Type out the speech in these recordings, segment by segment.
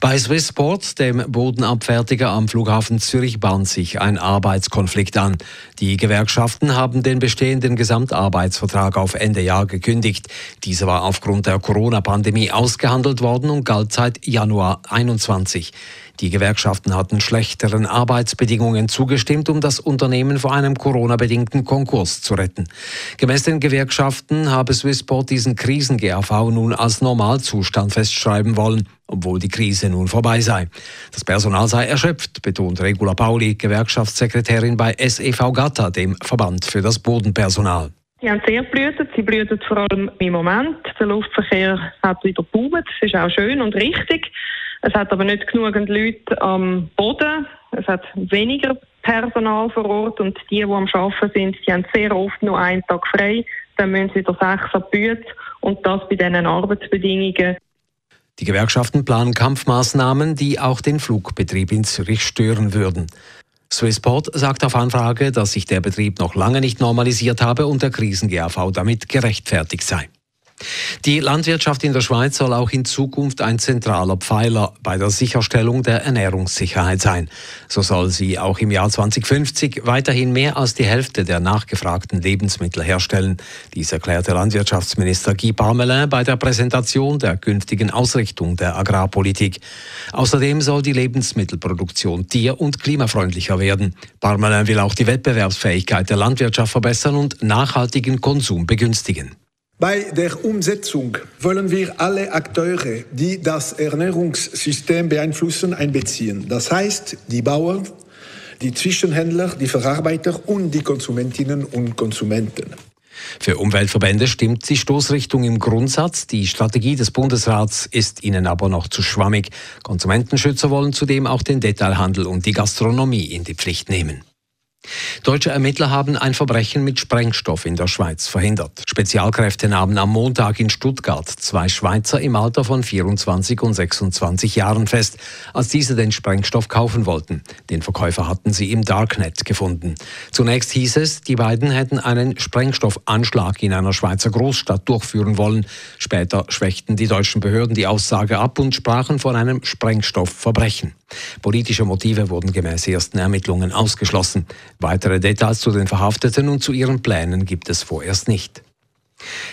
Bei Swissport, dem Bodenabfertiger am Flughafen Zürich, bahnt sich ein Arbeitskonflikt an. Die Gewerkschaften haben den bestehenden Gesamtarbeitsvertrag auf Ende Jahr gekündigt. Dieser war aufgrund der Corona-Pandemie ausgehandelt worden und galt seit Januar 21. Die Gewerkschaften hatten schlechteren Arbeitsbedingungen zugestimmt, um das Unternehmen vor einem Corona-bedingten Konkurs zu retten. Gemäß den Gewerkschaften habe Swissport diesen Krisen-GAV nun als Normalzustand festschreiben wollen, obwohl die Krise nun vorbei sei. Das Personal sei erschöpft, betont Regula Pauli, Gewerkschaftssekretärin bei SEV Gatta, dem Verband für das Bodenpersonal. Die haben sehr blühtet. Sie blühten vor allem im Moment. Der Luftverkehr hat wieder geboomt. Das ist auch schön und richtig. Es hat aber nicht genügend Leute am Boden. Es hat weniger Personal vor Ort und die, die am Arbeiten sind, die haben sehr oft nur einen Tag frei. Dann müssen sie wieder sechs ab und das bei diesen Arbeitsbedingungen. Die Gewerkschaften planen Kampfmaßnahmen, die auch den Flugbetrieb in Zürich stören würden. Swissport sagt auf Anfrage, dass sich der Betrieb noch lange nicht normalisiert habe und der Krisen-GAV damit gerechtfertigt sei. Die Landwirtschaft in der Schweiz soll auch in Zukunft ein zentraler Pfeiler bei der Sicherstellung der Ernährungssicherheit sein. So soll sie auch im Jahr 2050 weiterhin mehr als die Hälfte der nachgefragten Lebensmittel herstellen. Dies erklärte Landwirtschaftsminister Guy Parmelin bei der Präsentation der künftigen Ausrichtung der Agrarpolitik. Außerdem soll die Lebensmittelproduktion tier- und klimafreundlicher werden. Parmelin will auch die Wettbewerbsfähigkeit der Landwirtschaft verbessern und nachhaltigen Konsum begünstigen. Bei der Umsetzung wollen wir alle Akteure, die das Ernährungssystem beeinflussen, einbeziehen. Das heißt, die Bauern, die Zwischenhändler, die Verarbeiter und die Konsumentinnen und Konsumenten. Für Umweltverbände stimmt die Stoßrichtung im Grundsatz. Die Strategie des Bundesrats ist ihnen aber noch zu schwammig. Konsumentenschützer wollen zudem auch den Detailhandel und die Gastronomie in die Pflicht nehmen. Deutsche Ermittler haben ein Verbrechen mit Sprengstoff in der Schweiz verhindert. Spezialkräfte nahmen am Montag in Stuttgart zwei Schweizer im Alter von 24 und 26 Jahren fest, als diese den Sprengstoff kaufen wollten. Den Verkäufer hatten sie im Darknet gefunden. Zunächst hieß es, die beiden hätten einen Sprengstoffanschlag in einer Schweizer Großstadt durchführen wollen. Später schwächten die deutschen Behörden die Aussage ab und sprachen von einem Sprengstoffverbrechen. Politische Motive wurden gemäß ersten Ermittlungen ausgeschlossen. Weitere Details zu den Verhafteten und zu ihren Plänen gibt es vorerst nicht.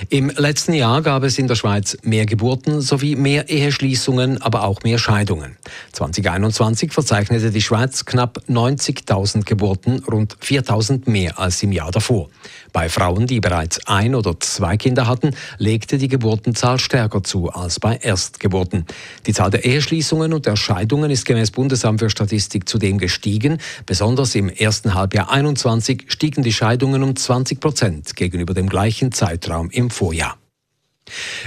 Im letzten Jahr gab es in der Schweiz mehr Geburten sowie mehr Eheschließungen, aber auch mehr Scheidungen. 2021 verzeichnete die Schweiz knapp 90.000 Geburten, rund 4.000 mehr als im Jahr davor. Bei Frauen, die bereits ein oder zwei Kinder hatten, legte die Geburtenzahl stärker zu als bei Erstgeburten. Die Zahl der Eheschließungen und der Scheidungen ist gemäß Bundesamt für Statistik zudem gestiegen. Besonders im ersten Halbjahr 21 stiegen die Scheidungen um 20 Prozent gegenüber dem gleichen Zeitraum im Vorjahr.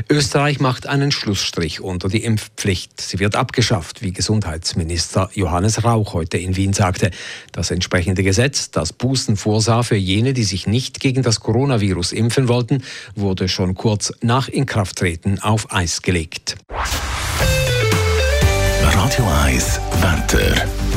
Österreich macht einen Schlussstrich unter die Impfpflicht. Sie wird abgeschafft, wie Gesundheitsminister Johannes Rauch heute in Wien sagte. Das entsprechende Gesetz, das Bußen vorsah für jene, die sich nicht gegen das Coronavirus impfen wollten, wurde schon kurz nach Inkrafttreten auf Eis gelegt. Radio Eis Wetter.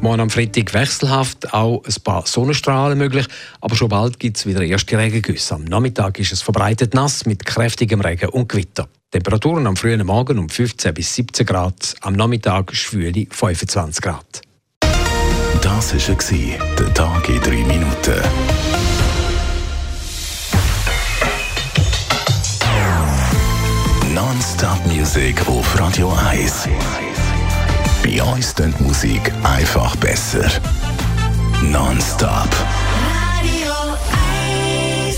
Morgen am Freitag wechselhaft, auch ein paar Sonnenstrahlen möglich, aber schon bald gibt es wieder erste Regengüsse. Am Nachmittag ist es verbreitet nass mit kräftigem Regen und Gewitter. Temperaturen am frühen Morgen um 15 bis 17 Grad, am Nachmittag schwüle 25 Grad. Das war der Tag in drei Minuten. Non-Stop-Musik auf Radio 1. Bei uns klingt Musik einfach besser. Non-stop. Radio 1.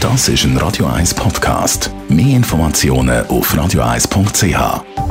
Das ist ein Radio 1 Podcast. Mehr Informationen auf radio1.ch.